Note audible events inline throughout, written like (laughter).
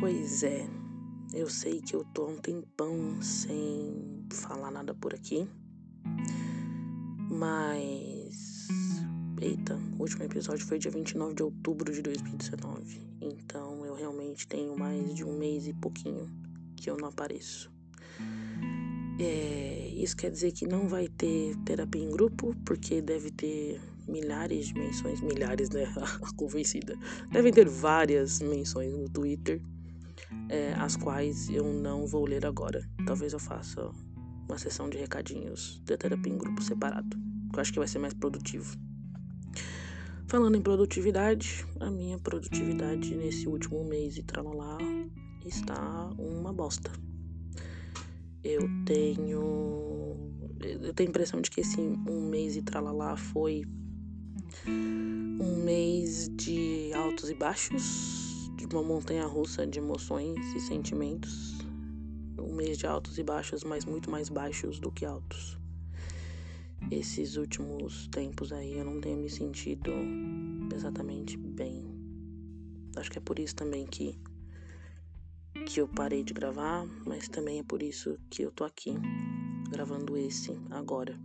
Pois é, eu sei que eu tô há um tempão sem falar nada por aqui, mas. Eita, o último episódio foi dia 29 de outubro de 2019, então eu realmente tenho mais de um mês e pouquinho que eu não apareço. É, isso quer dizer que não vai ter terapia em grupo, porque deve ter milhares de menções, milhares, né? (laughs) A convencida. Devem ter várias menções no Twitter é, as quais eu não vou ler agora. Talvez eu faça uma sessão de recadinhos de terapia em grupo separado, que eu acho que vai ser mais produtivo. Falando em produtividade, a minha produtividade nesse último mês e tralalá está uma bosta. Eu tenho. Eu tenho a impressão de que esse um mês e tralalá foi um mês de altos e baixos, uma montanha russa de emoções e sentimentos. Um mês de altos e baixos, mas muito mais baixos do que altos. Esses últimos tempos aí eu não tenho me sentido exatamente bem. Acho que é por isso também que que eu parei de gravar, mas também é por isso que eu tô aqui gravando esse agora.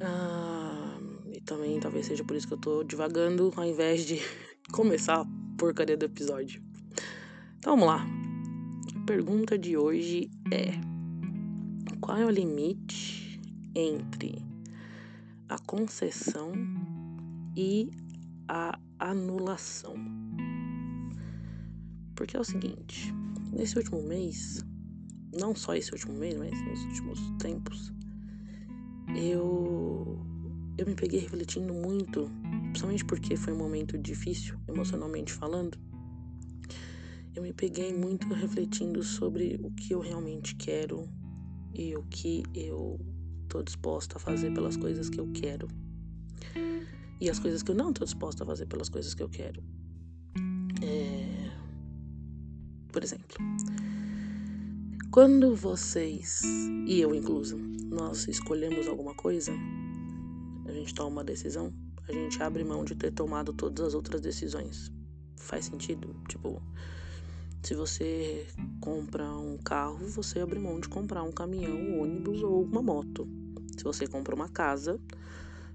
Ah, e também talvez seja por isso que eu tô divagando ao invés de começar a porcaria do episódio. Então vamos lá. A pergunta de hoje é: qual é o limite entre a concessão e a anulação? Porque é o seguinte, nesse último mês, não só esse último mês, mas nos últimos tempos, eu eu me peguei refletindo muito principalmente porque foi um momento difícil, emocionalmente falando, eu me peguei muito refletindo sobre o que eu realmente quero e o que eu tô disposta a fazer pelas coisas que eu quero. E as coisas que eu não tô disposta a fazer pelas coisas que eu quero. É... Por exemplo, quando vocês, e eu incluso, nós escolhemos alguma coisa, a gente toma uma decisão, a gente abre mão de ter tomado todas as outras decisões. Faz sentido? Tipo, se você compra um carro, você abre mão de comprar um caminhão, um ônibus ou uma moto. Se você compra uma casa,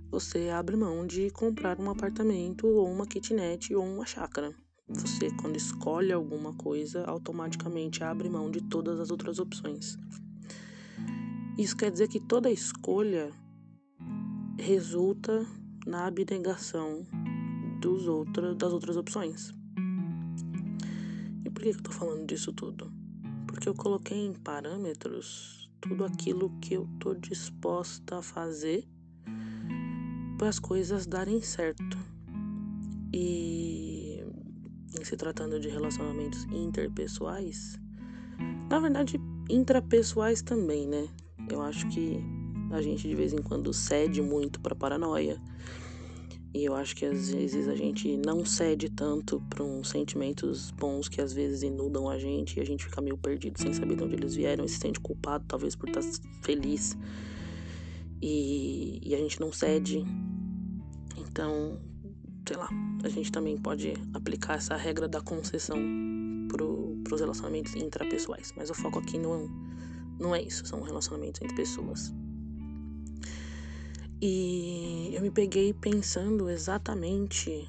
você abre mão de comprar um apartamento ou uma kitnet ou uma chácara. Você, quando escolhe alguma coisa, automaticamente abre mão de todas as outras opções. Isso quer dizer que toda escolha resulta na abnegação dos outra, das outras opções. E por que eu tô falando disso tudo? Porque eu coloquei em parâmetros tudo aquilo que eu tô disposta a fazer para as coisas darem certo. E em se tratando de relacionamentos interpessoais, na verdade, intrapessoais também, né? Eu acho que a gente de vez em quando cede muito para paranoia. E eu acho que às vezes a gente não cede tanto para uns sentimentos bons que às vezes inundam a gente e a gente fica meio perdido sem saber de onde eles vieram e se sente culpado, talvez por estar feliz. E, e a gente não cede. Então, sei lá, a gente também pode aplicar essa regra da concessão para os relacionamentos intrapessoais. Mas o foco aqui não, não é isso, são relacionamentos entre pessoas. E eu me peguei pensando exatamente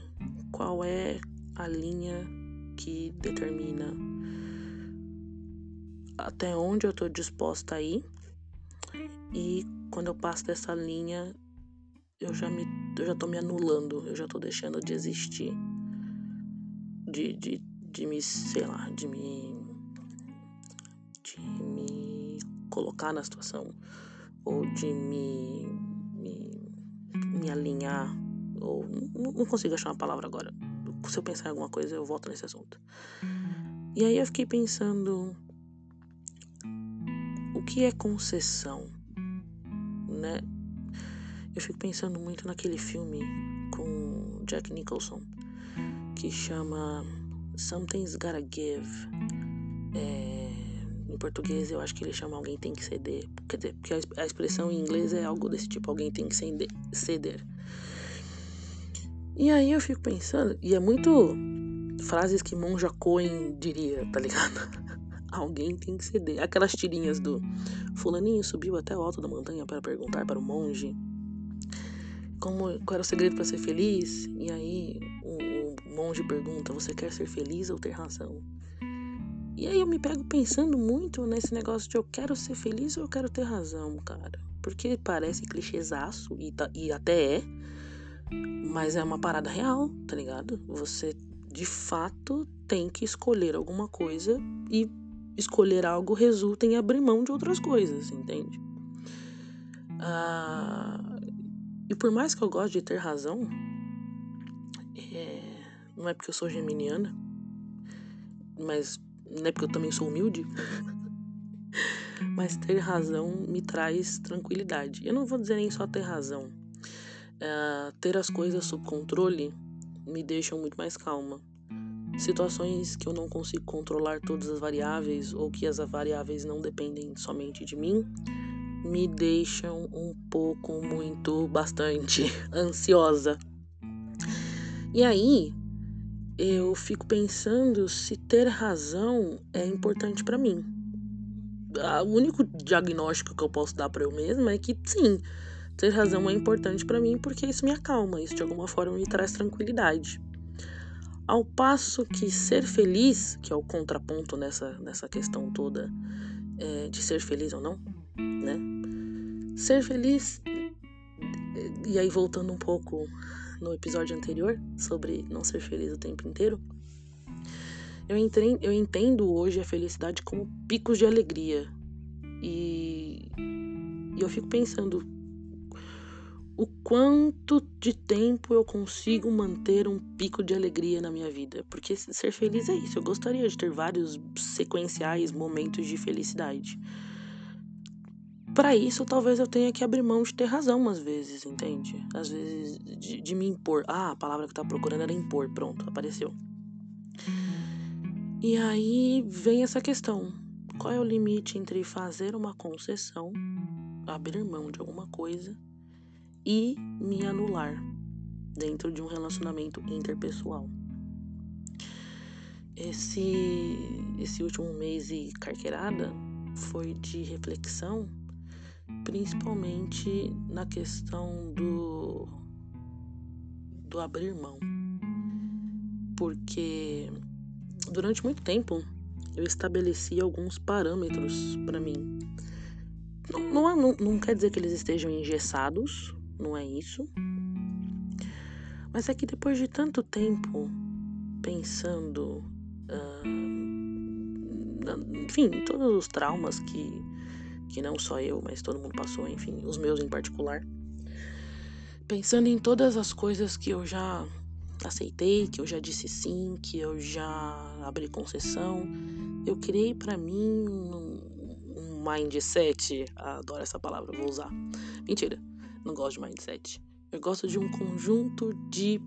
qual é a linha que determina até onde eu estou disposta a ir. E quando eu passo dessa linha, eu já me eu já tô me anulando, eu já tô deixando de existir. De, de, de me, sei lá, de me de me colocar na situação ou de me me alinhar, ou não consigo achar uma palavra agora. Se eu pensar em alguma coisa, eu volto nesse assunto. E aí eu fiquei pensando o que é concessão, né? Eu fico pensando muito naquele filme com Jack Nicholson que chama Something's Gotta Give. É, em português eu acho que ele chama Alguém Tem Que Ceder. Quer dizer, porque a expressão em inglês é algo desse tipo, alguém tem que ceder. E aí eu fico pensando, e é muito frases que Monja Coen diria, tá ligado? (laughs) Alguém tem que ceder. Aquelas tirinhas do Fulaninho subiu até o alto da montanha para perguntar para o monge como, qual era o segredo para ser feliz. E aí o, o monge pergunta: Você quer ser feliz ou ter razão? E aí eu me pego pensando muito nesse negócio de eu quero ser feliz ou eu quero ter razão, cara. Porque parece clichêzaço, e, tá, e até é, mas é uma parada real, tá ligado? Você de fato tem que escolher alguma coisa e escolher algo resulta em abrir mão de outras coisas, entende? Ah, e por mais que eu goste de ter razão, é, não é porque eu sou geminiana, mas não é porque eu também sou humilde. mas ter razão me traz tranquilidade. Eu não vou dizer nem só ter razão. É, ter as coisas sob controle me deixam muito mais calma. Situações que eu não consigo controlar todas as variáveis ou que as variáveis não dependem somente de mim me deixam um pouco, muito, bastante (laughs) ansiosa. E aí eu fico pensando se ter razão é importante para mim. O único diagnóstico que eu posso dar para eu mesma é que sim, ter razão é importante para mim porque isso me acalma, isso de alguma forma me traz tranquilidade. Ao passo que ser feliz, que é o contraponto nessa, nessa questão toda é, de ser feliz ou não, né? Ser feliz, e aí voltando um pouco no episódio anterior sobre não ser feliz o tempo inteiro, eu entendo, eu entendo hoje a felicidade como picos de alegria. E, e eu fico pensando, o quanto de tempo eu consigo manter um pico de alegria na minha vida. Porque ser feliz é isso. Eu gostaria de ter vários sequenciais momentos de felicidade. Para isso, talvez eu tenha que abrir mão de ter razão às vezes, entende? Às vezes de, de me impor. Ah, a palavra que tá procurando era impor. Pronto, apareceu. E aí vem essa questão: qual é o limite entre fazer uma concessão, abrir mão de alguma coisa e me anular dentro de um relacionamento interpessoal. Esse, esse último mês e carqueirada foi de reflexão, principalmente na questão do, do abrir mão. Porque durante muito tempo eu estabeleci alguns parâmetros para mim. Não, não, não, não quer dizer que eles estejam engessados, não é isso. Mas é que depois de tanto tempo pensando, uh, enfim, todos os traumas que, que não só eu, mas todo mundo passou, enfim, os meus em particular, pensando em todas as coisas que eu já aceitei, que eu já disse sim, que eu já abri concessão, eu criei para mim um, um mindset, adoro essa palavra, vou usar. Mentira não gosto de mindset. Eu gosto de um conjunto de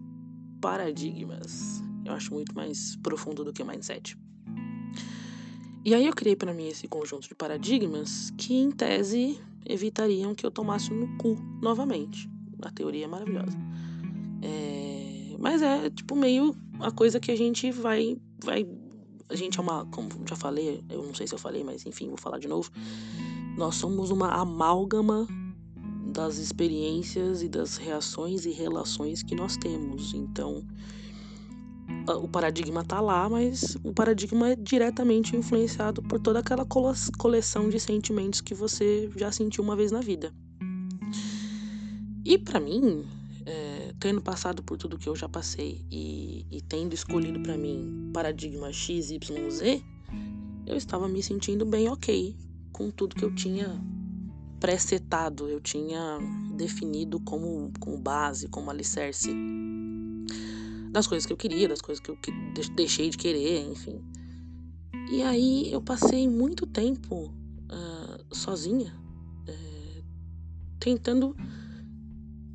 paradigmas. Eu acho muito mais profundo do que mindset. E aí eu criei para mim esse conjunto de paradigmas que, em tese, evitariam que eu tomasse no cu novamente. A teoria é maravilhosa. É... Mas é, tipo, meio a coisa que a gente vai, vai... A gente é uma... Como já falei, eu não sei se eu falei, mas enfim, vou falar de novo. Nós somos uma amálgama das experiências e das reações e relações que nós temos. Então, o paradigma está lá, mas o paradigma é diretamente influenciado por toda aquela coleção de sentimentos que você já sentiu uma vez na vida. E para mim, é, tendo passado por tudo que eu já passei e, e tendo escolhido para mim paradigma X, Y, Z, eu estava me sentindo bem ok com tudo que eu tinha pré-setado, eu tinha definido como, como base, como alicerce das coisas que eu queria, das coisas que eu deixei de querer, enfim. E aí eu passei muito tempo uh, sozinha, uh, tentando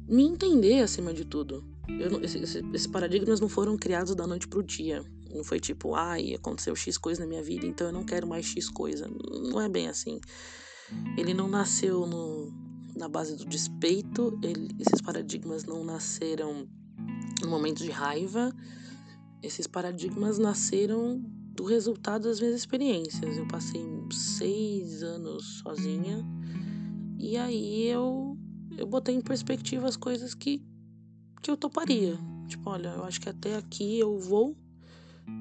me entender acima de tudo. Esses esse, paradigmas não foram criados da noite pro dia. Não foi tipo, ai, aconteceu X coisa na minha vida, então eu não quero mais X coisa. Não é bem assim. Ele não nasceu no, na base do despeito, ele, esses paradigmas não nasceram no momento de raiva, esses paradigmas nasceram do resultado das minhas experiências. Eu passei seis anos sozinha e aí eu, eu botei em perspectiva as coisas que, que eu toparia. Tipo, olha, eu acho que até aqui eu vou,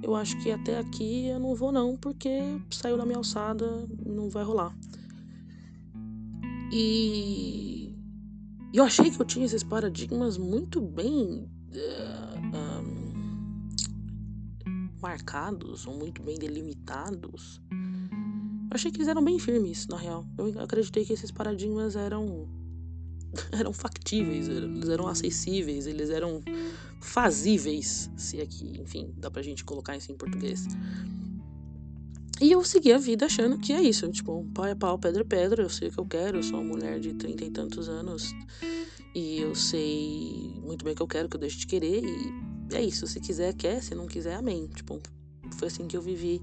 eu acho que até aqui eu não vou não, porque saiu da minha alçada, não vai rolar. E eu achei que eu tinha esses paradigmas muito bem uh, marcados ou muito bem delimitados. Eu achei que eles eram bem firmes, na real. Eu acreditei que esses paradigmas eram (laughs) eram factíveis, eles eram acessíveis, eles eram fazíveis, se aqui, enfim, dá pra gente colocar isso em português. E eu segui a vida achando que é isso. Tipo, pau é pau, pedra é pedra, eu sei o que eu quero, eu sou uma mulher de trinta e tantos anos. E eu sei muito bem o que eu quero, que eu deixo de querer. E é isso. Se quiser, quer. Se não quiser, amém. Tipo, foi assim que eu vivi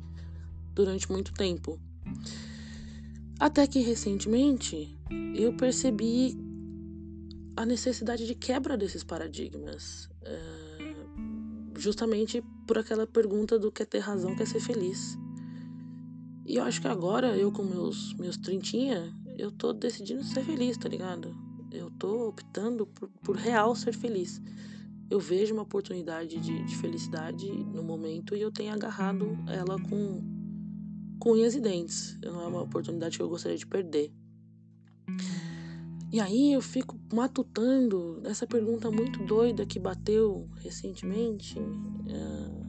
durante muito tempo. Até que recentemente eu percebi a necessidade de quebra desses paradigmas. justamente por aquela pergunta do quer ter razão, quer ser feliz. E eu acho que agora, eu com meus, meus trintinha, eu tô decidindo ser feliz, tá ligado? Eu tô optando por, por real ser feliz. Eu vejo uma oportunidade de, de felicidade no momento e eu tenho agarrado ela com, com unhas e dentes. Não é uma oportunidade que eu gostaria de perder. E aí eu fico matutando essa pergunta muito doida que bateu recentemente. Uh,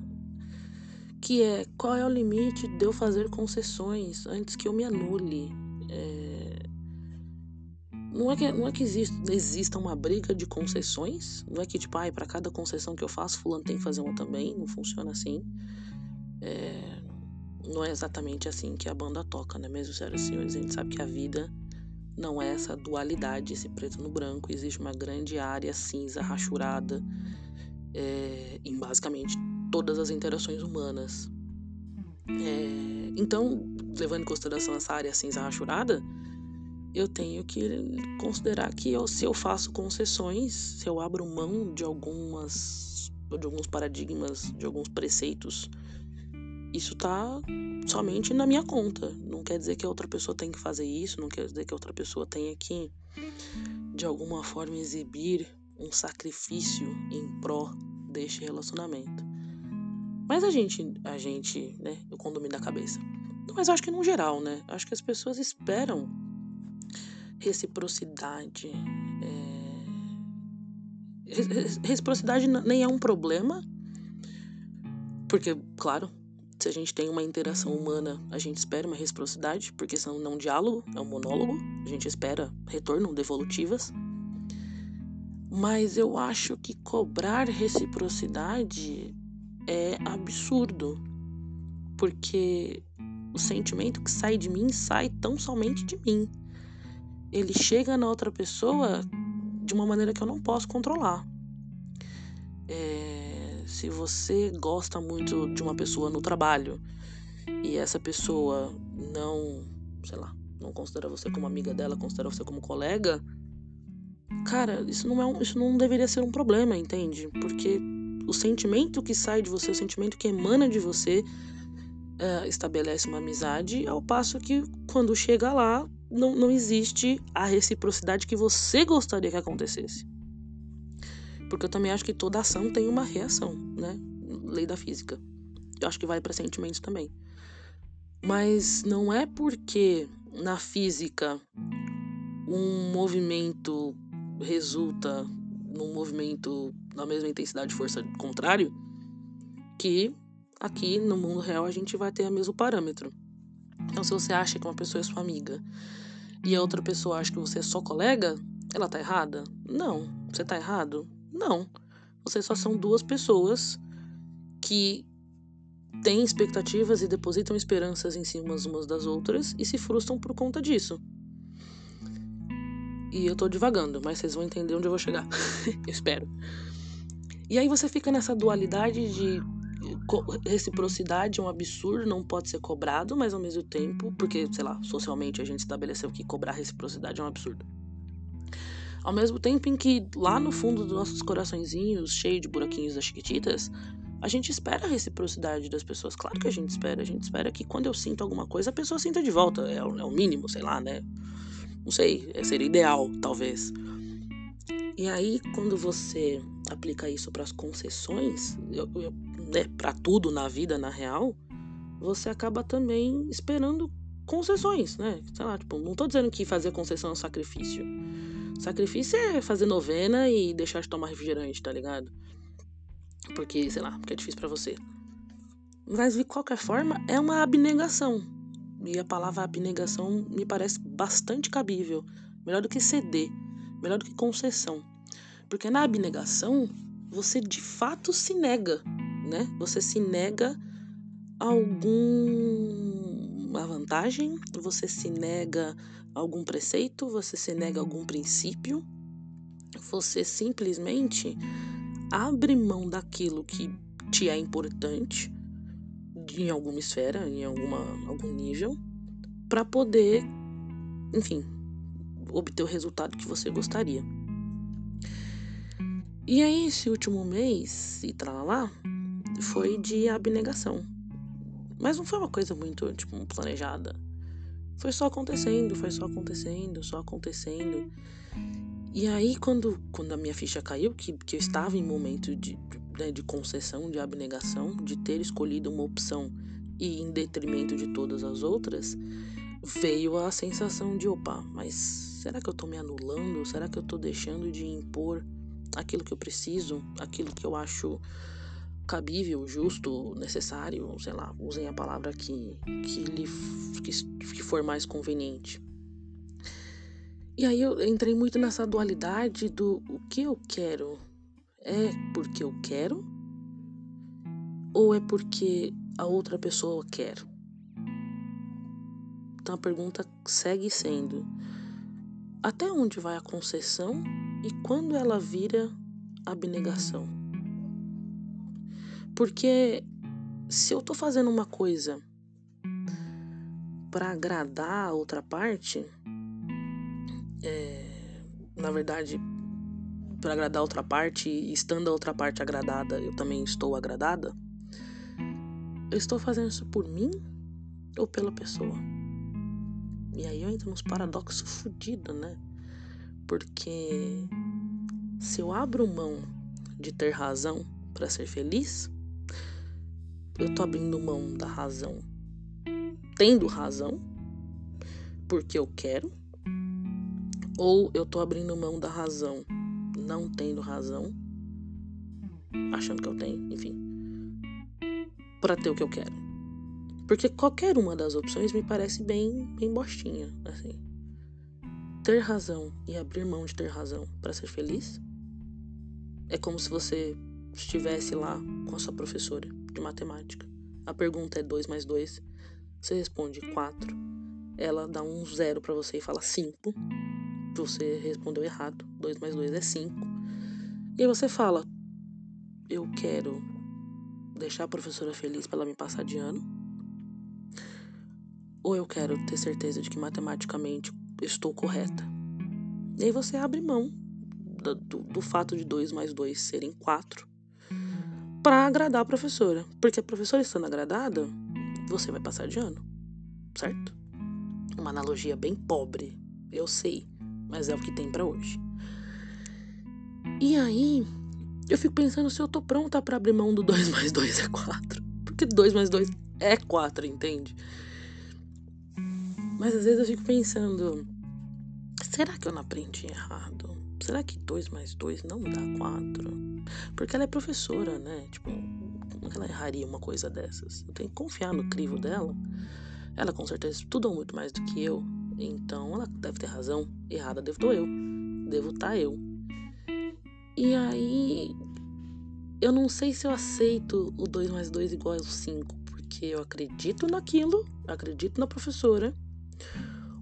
que é qual é o limite de eu fazer concessões antes que eu me anule. É... Não é que, não é que exista, exista uma briga de concessões, não é que, tipo, ai, para cada concessão que eu faço, fulano tem que fazer uma também, não funciona assim. É... Não é exatamente assim que a banda toca, né, mesmo, senhoras e senhores? A gente sabe que a vida não é essa dualidade, esse preto no branco, existe uma grande área cinza, rachurada, é, em basicamente todas as interações humanas. É, então, levando em consideração essa área cinza rachurada, eu tenho que considerar que eu, se eu faço concessões, se eu abro mão de algumas de alguns paradigmas, de alguns preceitos, isso tá somente na minha conta. Não quer dizer que a outra pessoa tem que fazer isso, não quer dizer que a outra pessoa tenha que de alguma forma exibir um sacrifício em pró deste relacionamento. Mas a gente, a gente, né, o condomínio da cabeça. Mas eu acho que no geral, né, acho que as pessoas esperam reciprocidade. É... Reciprocidade nem é um problema, porque, claro, se a gente tem uma interação humana, a gente espera uma reciprocidade, porque senão não é um diálogo, é um monólogo, a gente espera retorno, devolutivas. Mas eu acho que cobrar reciprocidade é absurdo, porque o sentimento que sai de mim sai tão somente de mim. Ele chega na outra pessoa de uma maneira que eu não posso controlar. É, se você gosta muito de uma pessoa no trabalho e essa pessoa não, sei lá, não considera você como amiga dela, considera você como colega, cara, isso não é um, isso não deveria ser um problema, entende? Porque o sentimento que sai de você, o sentimento que emana de você, uh, estabelece uma amizade, ao passo que quando chega lá, não, não existe a reciprocidade que você gostaria que acontecesse. Porque eu também acho que toda ação tem uma reação, né? Lei da física. Eu acho que vai para sentimentos também. Mas não é porque na física um movimento resulta num movimento na mesma intensidade de força contrário, que aqui no mundo real a gente vai ter o mesmo parâmetro. Então, se você acha que uma pessoa é sua amiga e a outra pessoa acha que você é só colega, ela tá errada? Não. Você tá errado? Não. Vocês só são duas pessoas que têm expectativas e depositam esperanças em cima umas das outras e se frustram por conta disso. E eu tô divagando, mas vocês vão entender onde eu vou chegar. (laughs) eu espero. E aí você fica nessa dualidade de reciprocidade é um absurdo, não pode ser cobrado, mas ao mesmo tempo, porque, sei lá, socialmente a gente estabeleceu que cobrar reciprocidade é um absurdo. Ao mesmo tempo em que lá no fundo dos nossos coraçõezinhos, cheio de buraquinhos das chiquititas, a gente espera a reciprocidade das pessoas. Claro que a gente espera. A gente espera que quando eu sinto alguma coisa, a pessoa sinta de volta. É, o, é o mínimo, sei lá, né? Não sei, é, seria ideal, talvez. E aí, quando você aplica isso para as concessões, né, para tudo na vida, na real, você acaba também esperando concessões, né? Sei lá, tipo, não tô dizendo que fazer concessão é um sacrifício. Sacrifício é fazer novena e deixar de tomar refrigerante, tá ligado? Porque, sei lá, porque é difícil para você. Mas de qualquer forma, é uma abnegação. E a palavra abnegação me parece bastante cabível. Melhor do que ceder, melhor do que concessão. Porque na abnegação, você de fato se nega, né? Você se nega alguma vantagem, você se nega algum preceito, você se nega algum princípio, você simplesmente abre mão daquilo que te é importante em alguma esfera, em alguma, algum nível, para poder, enfim, obter o resultado que você gostaria. E aí, esse último mês, e lá, foi de abnegação. Mas não foi uma coisa muito, tipo, planejada. Foi só acontecendo, foi só acontecendo, só acontecendo. E aí, quando, quando a minha ficha caiu, que, que eu estava em momento de, né, de concessão, de abnegação, de ter escolhido uma opção e em detrimento de todas as outras, veio a sensação de: opa, mas será que eu estou me anulando? Será que eu estou deixando de impor aquilo que eu preciso, aquilo que eu acho cabível, justo, necessário, sei lá, usem a palavra que, que, lhe, que, que for mais conveniente. E aí eu entrei muito nessa dualidade do o que eu quero é porque eu quero ou é porque a outra pessoa quer? Então a pergunta segue sendo: até onde vai a concessão e quando ela vira abnegação. Porque se eu tô fazendo uma coisa para agradar a outra parte, é, na verdade, para agradar a outra parte, estando a outra parte agradada, eu também estou agradada. Eu estou fazendo isso por mim ou pela pessoa? E aí eu entro nos paradoxos fodidos, né? Porque se eu abro mão de ter razão para ser feliz, eu tô abrindo mão da razão, tendo razão, porque eu quero, ou eu tô abrindo mão da razão, não tendo razão, achando que eu tenho, enfim, para ter o que eu quero. Porque qualquer uma das opções me parece bem, bem bostinha, assim ter razão e abrir mão de ter razão para ser feliz é como se você estivesse lá com a sua professora de matemática. A pergunta é 2 mais 2. Você responde 4. Ela dá um zero para você e fala 5. Você respondeu errado. 2 mais 2 é 5. E você fala: Eu quero deixar a professora feliz para ela me passar de ano. Ou eu quero ter certeza de que matematicamente estou correta. E aí você abre mão do, do, do fato de 2 mais 2 serem 4 para agradar a professora. Porque a professora estando agradada, você vai passar de ano, certo? Uma analogia bem pobre, eu sei, mas é o que tem para hoje. E aí, eu fico pensando se eu tô pronta para abrir mão do 2 (laughs) mais 2 é 4. Porque 2 mais 2 é 4, entende? Mas às vezes eu fico pensando: será que eu não aprendi errado? Será que 2 mais 2 não dá 4? Porque ela é professora, né? Tipo, como ela erraria uma coisa dessas? Eu tenho que confiar no crivo dela. Ela com certeza estudou muito mais do que eu. Então ela deve ter razão. Errada devo eu. Devo estar tá eu. E aí. Eu não sei se eu aceito o 2 mais 2 igual ao 5. Porque eu acredito naquilo, acredito na professora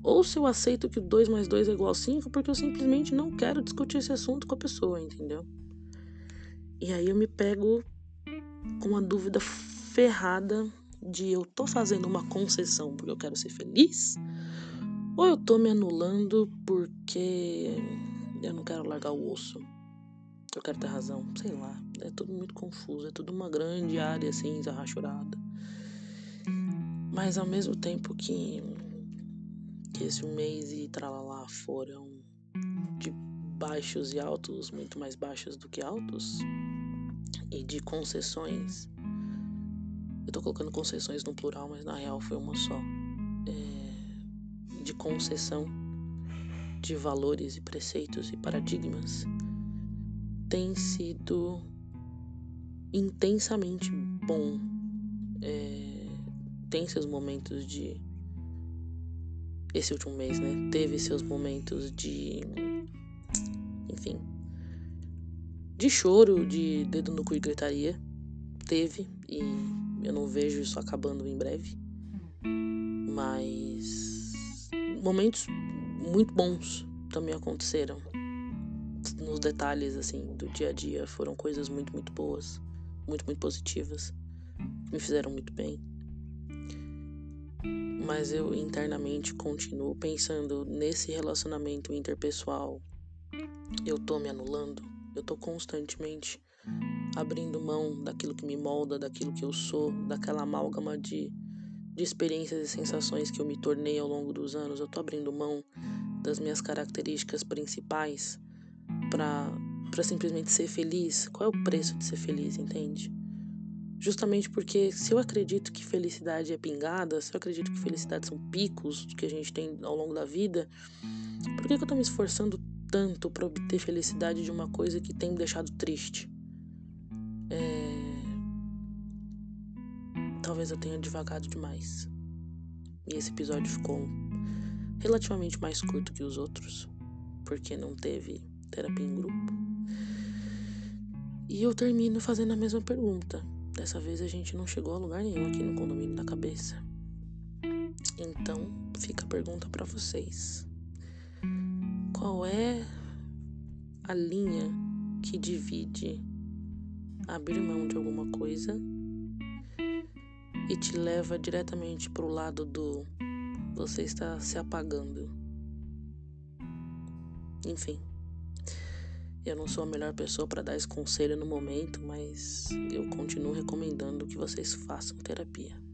ou se eu aceito que 2 mais 2 é igual a 5 porque eu simplesmente não quero discutir esse assunto com a pessoa, entendeu? E aí eu me pego com uma dúvida ferrada de eu tô fazendo uma concessão porque eu quero ser feliz ou eu tô me anulando porque eu não quero largar o osso. eu quero ter razão, sei lá. É tudo muito confuso, é tudo uma grande área cinza rachurada. Mas ao mesmo tempo que, que esse mês e tralalá foram de baixos e altos, muito mais baixos do que altos, e de concessões. Eu tô colocando concessões no plural, mas na real foi uma só. É, de concessão de valores e preceitos e paradigmas tem sido intensamente bom. É, tem seus momentos de. Esse último mês, né? Teve seus momentos de. Enfim. De choro, de dedo no cu e gritaria. Teve. E eu não vejo isso acabando em breve. Mas. Momentos muito bons também aconteceram nos detalhes assim do dia a dia foram coisas muito muito boas, muito muito positivas, me fizeram muito bem. Mas eu internamente continuo pensando nesse relacionamento interpessoal. Eu tô me anulando, eu tô constantemente abrindo mão daquilo que me molda, daquilo que eu sou, daquela amálgama de, de experiências e sensações que eu me tornei ao longo dos anos. Eu tô abrindo mão das minhas características principais para simplesmente ser feliz, qual é o preço de ser feliz, entende? Justamente porque se eu acredito que felicidade é pingada, se eu acredito que felicidade são picos que a gente tem ao longo da vida, por que, que eu tô me esforçando tanto para obter felicidade de uma coisa que tem me deixado triste? É... Talvez eu tenha devagado demais. E esse episódio ficou relativamente mais curto que os outros, porque não teve terapia em grupo. E eu termino fazendo a mesma pergunta. Dessa vez a gente não chegou a lugar nenhum aqui no condomínio da cabeça. Então, fica a pergunta para vocês. Qual é a linha que divide abrir mão de alguma coisa e te leva diretamente para o lado do você está se apagando? Enfim. Eu não sou a melhor pessoa para dar esse conselho no momento, mas eu continuo recomendando que vocês façam terapia.